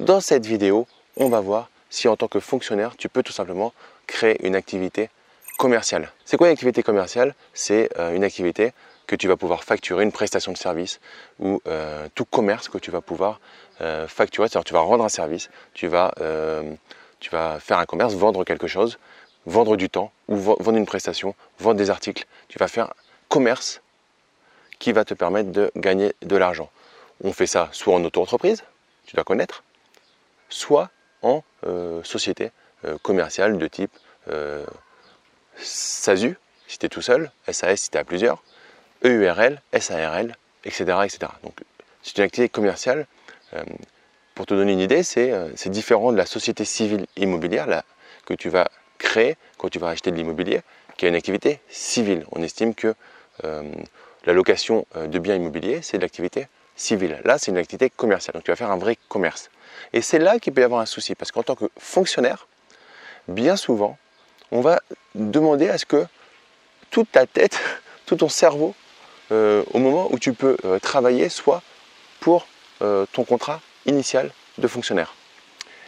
Dans cette vidéo, on va voir si en tant que fonctionnaire, tu peux tout simplement créer une activité commerciale. C'est quoi une activité commerciale? C'est euh, une activité que tu vas pouvoir facturer, une prestation de service ou euh, tout commerce que tu vas pouvoir euh, facturer. C'est-à-dire tu vas rendre un service, tu vas, tu vas faire un commerce, vendre quelque chose, vendre du temps ou vendre une prestation, vendre des articles. Tu vas faire commerce qui va te permettre de gagner de l'argent. On fait ça soit en auto-entreprise, tu dois connaître, soit en euh, société euh, commerciale de type euh, SASU, si tu es tout seul, SAS si tu es à plusieurs, EURL, SARL, etc. etc. Donc c'est une activité commerciale. pour te donner une idée, c'est différent de la société civile immobilière que tu vas créer quand tu vas acheter de l'immobilier, qui est une activité civile. On estime que la location de biens immobiliers, c'est de l'activité civile. Là, c'est une activité commerciale. Donc tu vas faire un vrai commerce. Et c'est là qu'il peut y avoir un souci, parce qu'en tant que fonctionnaire, bien souvent, on va demander à ce que toute ta tête, tout ton cerveau, euh, au moment où tu peux euh, travailler, soit pour euh, ton contrat initial de fonctionnaire.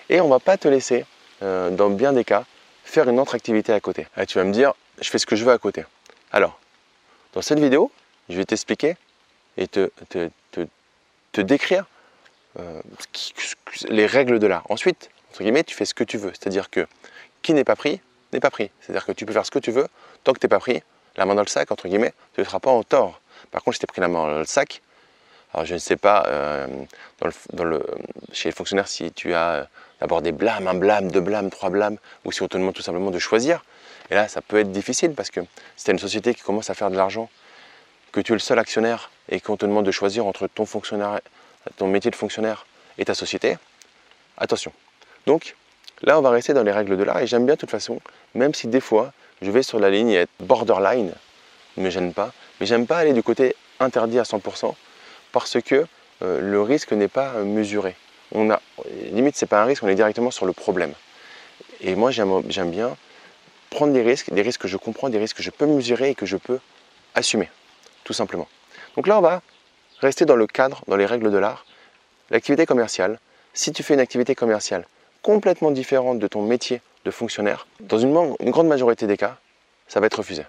Et on ne va pas te laisser, dans bien des cas, faire une autre activité à côté. tu vas me dire, je fais ce que je veux à côté. Alors, dans cette vidéo, je vais t'expliquer et te, te décrire euh, les règles de l'art. Ensuite, entre guillemets, tu fais ce que tu veux. C'est-à-dire que qui n'est pas pris, n'est pas pris. C'est-à-dire que tu peux faire ce que tu veux, tant que tu n'es pas pris la main dans le sac, entre guillemets, tu ne seras pas en tort. Par contre, si tu pris la main dans le sac, alors je ne sais pas, euh, chez les fonctionnaires, si tu as euh, d'abord des blâmes, un blâme, deux blâmes, trois blâmes, ou si on te demande tout simplement de choisir. Et là, ça peut être difficile parce que si tu as une société qui commence à faire de l'argent, que tu es le seul actionnaire et qu'on te demande de choisir entre ton fonctionnaire ton métier de fonctionnaire et ta société, attention. Donc là, on va rester dans les règles de l'art et j'aime bien de toute façon, même si des fois je vais sur la ligne et être borderline, ne me gêne pas, mais j'aime pas aller du côté interdit à 100% parce que euh, le risque n'est pas mesuré. On a, limite, c'est pas un risque, on est directement sur le problème. Et moi, j'aime bien prendre des risques, des risques que je comprends, des risques que je peux mesurer et que je peux assumer, tout simplement. Donc là, on va rester dans le cadre, dans les règles de l'art. L'activité commerciale, si tu fais une activité commerciale complètement différente de ton métier de fonctionnaire, dans une, grande majorité des cas, ça va être refusé.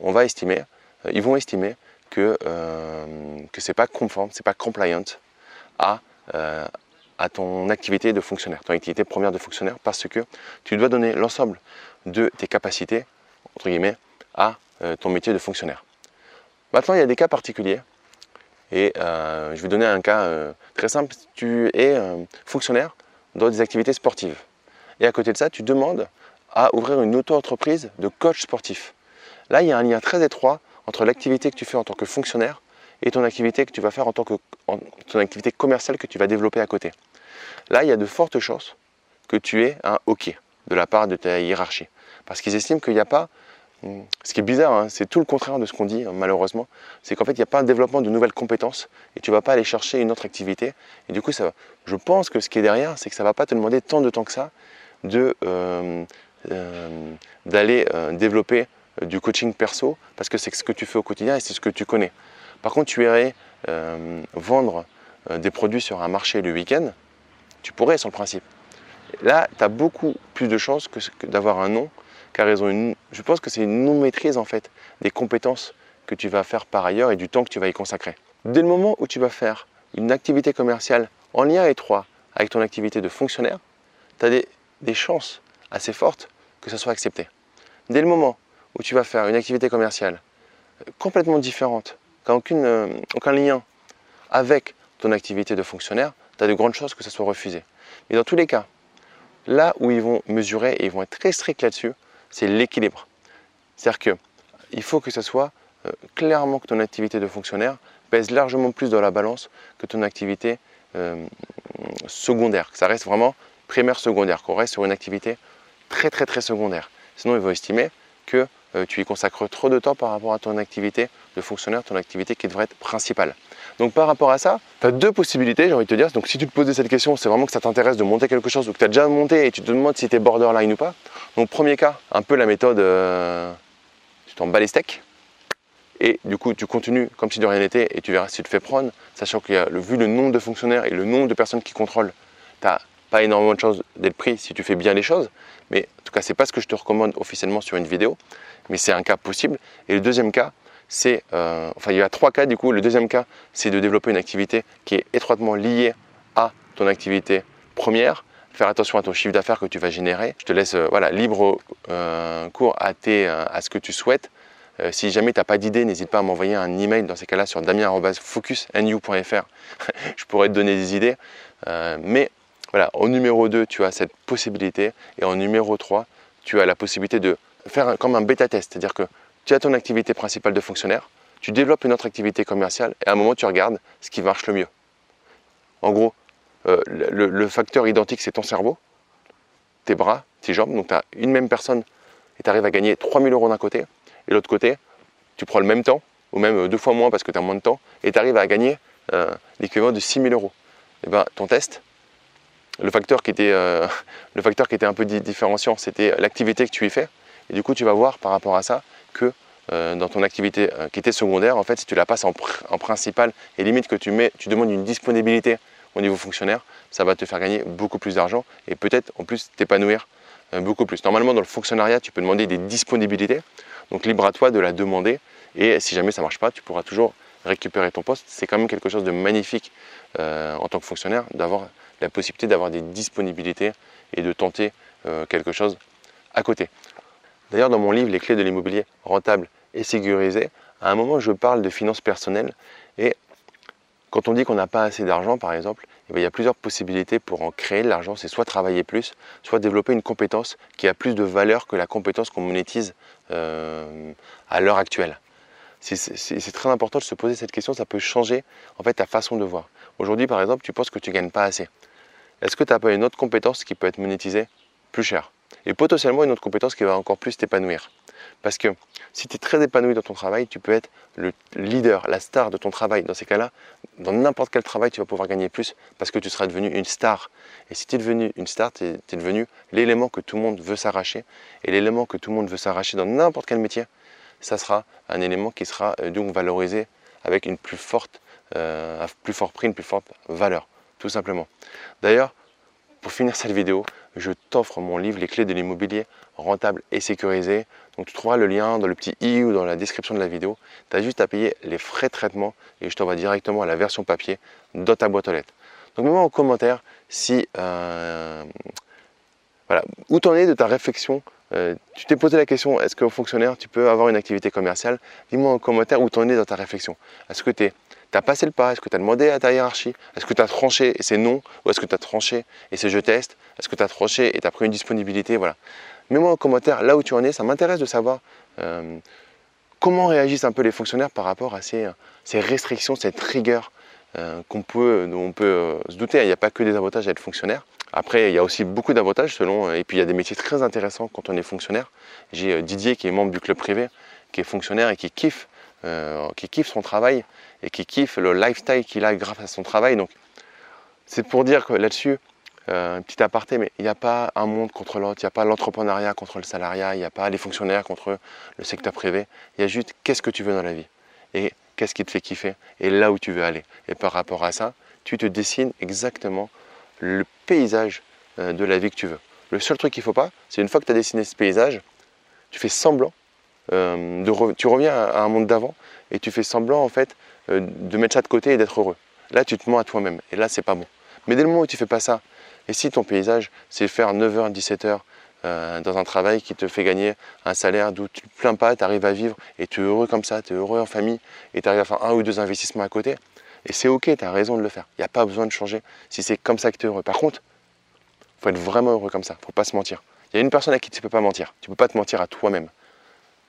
On va estimer, euh, ils vont estimer que, euh, que ce n'est pas conforme, ce n'est pas compliant à, euh, à ton activité de fonctionnaire, ton activité première de fonctionnaire, parce que tu dois donner l'ensemble de tes capacités, entre guillemets, à ton métier de fonctionnaire. Maintenant, il y a des cas particuliers et euh, je vais donner un cas euh, très simple. Tu es euh, fonctionnaire dans des activités sportives. Et à côté de ça, tu demandes à ouvrir une auto-entreprise de coach sportif. Là, il y a un lien très étroit entre l'activité que tu fais en tant que fonctionnaire et ton activité que tu vas faire en tant que ton activité commerciale que tu vas développer à côté. Là, il y a de fortes chances que tu aies un OK de la part de ta hiérarchie. Parce qu'ils estiment qu'il n'y a pas ce qui est bizarre, hein, c'est tout le contraire de ce qu'on dit, hein, malheureusement. C'est qu'en fait, il n'y a pas un développement de nouvelles compétences et tu ne vas pas aller chercher une autre activité. Et du coup, ça, je pense que ce qui est derrière, c'est que ça ne va pas te demander tant de temps que ça euh, euh, d'aller euh, développer du coaching perso parce que c'est ce que tu fais au quotidien et c'est ce que tu connais. Par contre, tu irais vendre des produits sur un marché le week-end, tu pourrais sur le principe. Là, tu as beaucoup plus de chances que d'avoir un nom car je pense que c'est une non-maîtrise en fait des compétences que tu vas faire par ailleurs et du temps que tu vas y consacrer. Dès le moment où tu vas faire une activité commerciale en lien étroit avec ton activité de fonctionnaire, tu as des, chances assez fortes que ça soit accepté. Dès le moment où tu vas faire une activité commerciale euh, complètement différente, qui n'a euh, aucun lien avec ton activité de fonctionnaire, tu as de grandes chances que ça soit refusé. Mais dans tous les cas, là où ils vont mesurer et ils vont être très stricts là-dessus, c'est l'équilibre. C'est-à-dire qu'il faut que ce soit euh, clairement que ton activité de fonctionnaire pèse largement plus dans la balance que ton activité euh, secondaire. Que ça reste vraiment primaire secondaire, qu'on reste sur une activité très très très secondaire. Sinon, ils vont estimer que euh, tu y consacres trop de temps par rapport à ton activité de fonctionnaire, ton activité qui devrait être principale. Donc par rapport à ça, tu as deux possibilités, j'ai envie de te dire. Donc si tu te posais cette question, c'est vraiment que ça t'intéresse de monter quelque chose ou que tu as déjà monté et tu te demandes si tu es borderline ou pas. Donc premier cas, un peu la méthode, euh, tu t'en bats les steaks. Et du coup, tu continues comme si de rien n'était et tu verras si tu te fais prendre, sachant a, vu le nombre de fonctionnaires et le nombre de personnes qui contrôlent, tu as pas énormément de chances d'être pris si tu fais bien les choses. Mais en tout cas, c'est pas ce que je te recommande officiellement sur une vidéo, mais c'est un cas possible. Et le deuxième cas, c'est, euh, enfin, il y a trois cas du coup. Le deuxième cas, c'est de développer une activité qui est étroitement liée à ton activité première. Faire attention à ton chiffre d'affaires que tu vas générer. Je te laisse euh, voilà, libre euh, cours à, à ce que tu souhaites. si jamais tu n'as pas d'idée, n'hésite pas à m'envoyer un email dans ces cas-là sur damien.focusnu.fr. je pourrais te donner des idées. mais voilà, au numéro 2, tu as cette possibilité. Et en numéro 3, tu as la possibilité de faire comme un bêta-test. C'est-à-dire que tu as ton activité principale de fonctionnaire, tu développes une autre activité commerciale et à un moment, tu regardes ce qui marche le mieux. En gros, euh, le, facteur identique, c'est ton cerveau, tes bras, tes jambes. Donc, tu as une même personne et tu arrives à gagner 3000 euros d'un côté. Et l'autre côté, tu prends le même temps, ou même deux fois moins parce que tu as moins de temps, et tu arrives à gagner euh, l'équivalent de 6000 euros. Et eh ben, ton test, le facteur qui était, euh, le facteur qui était un peu différenciant, c'était l'activité que tu y fais. Et du coup, tu vas voir par rapport à ça que euh, dans ton activité euh, qui était secondaire, en fait, si tu la passes en, principal et limite que tu, mets, tu demandes une disponibilité au niveau fonctionnaire, ça va te faire gagner beaucoup plus d'argent et peut-être en plus t'épanouir beaucoup plus. Normalement, dans le fonctionnariat, tu peux demander des disponibilités. Donc, libre à toi de la demander. Et si jamais ça ne marche pas, tu pourras toujours récupérer ton poste. C'est quand même quelque chose de magnifique en tant que fonctionnaire d'avoir la possibilité d'avoir des disponibilités et de tenter euh, quelque chose à côté. D'ailleurs, dans mon livre Les clés de l'immobilier rentable et sécurisé, à un moment, je parle de finances personnelles et quand on dit qu'on n'a pas assez d'argent, par exemple, il y a plusieurs possibilités pour en créer de l'argent. C'est soit travailler plus, soit développer une compétence qui a plus de valeur que la compétence qu'on monétise euh, à l'heure actuelle. C'est très important de se poser cette question, ça peut changer en fait ta façon de voir. Aujourd'hui, par exemple, tu penses que tu gagnes pas assez est-ce que tu n'as pas une autre compétence qui peut être monétisée plus cher? Et potentiellement une autre compétence qui va encore plus t'épanouir. Parce que si tu es très épanoui dans ton travail, tu peux être le leader, la star de ton travail. Dans ces cas-là, dans n'importe quel travail, tu vas pouvoir gagner plus parce que tu seras devenu une star. Et si tu es devenu une star, tu es, devenu l'élément que tout le monde veut s'arracher. Et l'élément que tout le monde veut s'arracher dans n'importe quel métier, ça sera un élément qui sera euh, donc valorisé avec une plus forte, euh, un plus fort prix, une plus forte valeur tout simplement. D'ailleurs, pour finir cette vidéo, je t'offre mon livre Les clés de l'immobilier rentable et sécurisé. Donc tu trouveras le lien dans le petit i ou dans la description de la vidéo. Tu as juste à payer les frais de traitement et je t'envoie directement à la version papier dans ta boîte aux lettres. Donc mets-moi en commentaire si euh, voilà, où tu en es de ta réflexion. Euh, tu t'es posé la question, est-ce qu'un fonctionnaire, tu peux avoir une activité commerciale? Dis-moi en commentaire où tu en es dans ta réflexion. Est-ce que tu as passé le pas Est-ce que tu as demandé à ta hiérarchie? Est-ce que tu as tranché et c'est non Ou est-ce que tu as tranché et c'est je teste? Est-ce que tu as tranché et tu as pris une disponibilité? Voilà. Mets-moi en commentaire là où tu en es. Ça m'intéresse de savoir euh, comment réagissent un peu les fonctionnaires par rapport à ces, restrictions, cette rigueur euh, qu'on peut, dont on peut euh, se douter. Il n'y a pas que des avantages à être fonctionnaire. Après, il y a aussi beaucoup d'avantages selon, et puis il y a des métiers très intéressants quand on est fonctionnaire. J'ai Didier qui est membre du club privé, qui est fonctionnaire et qui kiffe euh, qui kiffe son travail et qui kiffe le lifestyle qu'il a grâce à son travail. Donc, c'est pour dire que là-dessus, euh, un petit aparté, mais il n'y a pas un monde contre l'autre, il n'y a pas l'entrepreneuriat contre le salariat, il n'y a pas les fonctionnaires contre le secteur privé. Il y a juste qu'est-ce que tu veux dans la vie et qu'est-ce qui te fait kiffer et là où tu veux aller. Et par rapport à ça, tu te dessines exactement le paysage euh, de la vie que tu veux. Le seul truc qu'il ne faut pas, c'est une fois que tu as dessiné ce paysage, tu fais semblant euh, tu reviens à, un monde d'avant et tu fais semblant en fait euh, de mettre ça de côté et d'être heureux. Là, tu te mens à toi-même et là, c'est pas bon. Mais dès le moment où tu fais pas ça, et si ton paysage, c'est faire 9h, 17h euh, dans un travail qui te fait gagner un salaire d'où tu ne te plains pas, tu arrives à vivre et tu es heureux comme ça, tu es heureux en famille et tu arrives à faire un ou deux investissements à côté, et c'est ok, tu as raison de le faire. Il n'y a pas besoin de changer si c'est comme ça que tu es heureux. Par contre, faut être vraiment heureux comme ça, il faut pas se mentir. Il y a une personne à qui tu ne peux pas mentir. Tu ne peux pas te mentir à toi-même.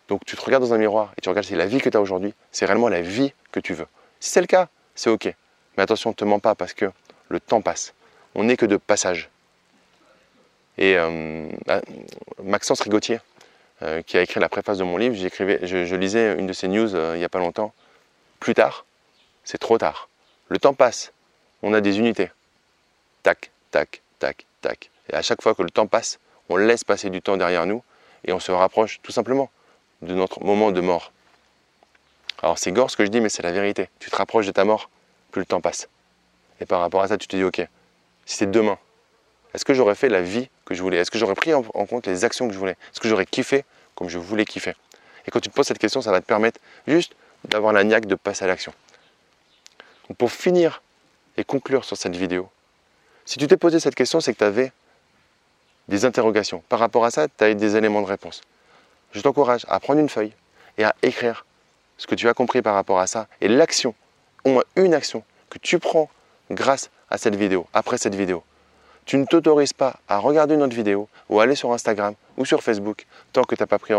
Donc tu te regardes dans un miroir et tu regardes si la vie que tu as aujourd'hui, c'est réellement la vie que tu veux. Si c'est le cas, c'est ok. Mais attention, ne te mens pas parce que le temps passe. On n'est que de passage. Et euh, ah, Maxence Rigotier, euh, qui a écrit la préface de mon livre, je, je, lisais une de ses news euh, il n'y a pas longtemps. Plus tard, c'est trop tard. Le temps passe. On a des unités. Tac, tac, tac, tac. Et à chaque fois que le temps passe, on laisse passer du temps derrière nous et on se rapproche tout simplement de notre moment de mort. Alors c'est gore ce que je dis, mais c'est la vérité. Tu te rapproches de ta mort, plus le temps passe. Et par rapport à ça, tu te dis, ok, si c'est demain, Est-ce que j'aurais fait la vie que je voulais? Est-ce que j'aurais pris en compte les actions que je voulais? Est-ce que j'aurais kiffé comme je voulais kiffer? Et quand tu te poses cette question, ça va te permettre juste d'avoir la de passer à l'action. pour finir et conclure sur cette vidéo, si tu t'es posé cette question, c'est que tu avais des interrogations. Par rapport à ça, tu as eu des éléments de réponse. Je t'encourage à prendre une feuille et à écrire ce que tu as compris par rapport à ça et l'action, au moins une action que tu prends grâce à cette vidéo, après cette vidéo. Tu ne t'autorises pas à regarder une autre vidéo ou aller sur Instagram ou sur Facebook tant que tu n'as pas pris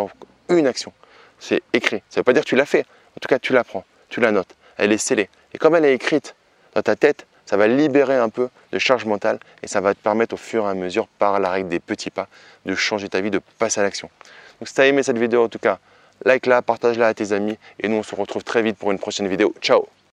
une action. C'est écrit. Ça ne veut pas dire que tu l'as fait. En tout cas, tu la prends, tu la notes. Elle est scellée. Et comme elle est écrite dans ta tête, ça va libérer un peu de charge mentale et ça va te permettre au fur et à mesure, par la règle des petits pas, de changer ta vie, de passer à l'action. Donc si tu as aimé cette vidéo, en tout cas, like-la, partage-la à tes amis et nous on se retrouve très vite pour une prochaine vidéo. Ciao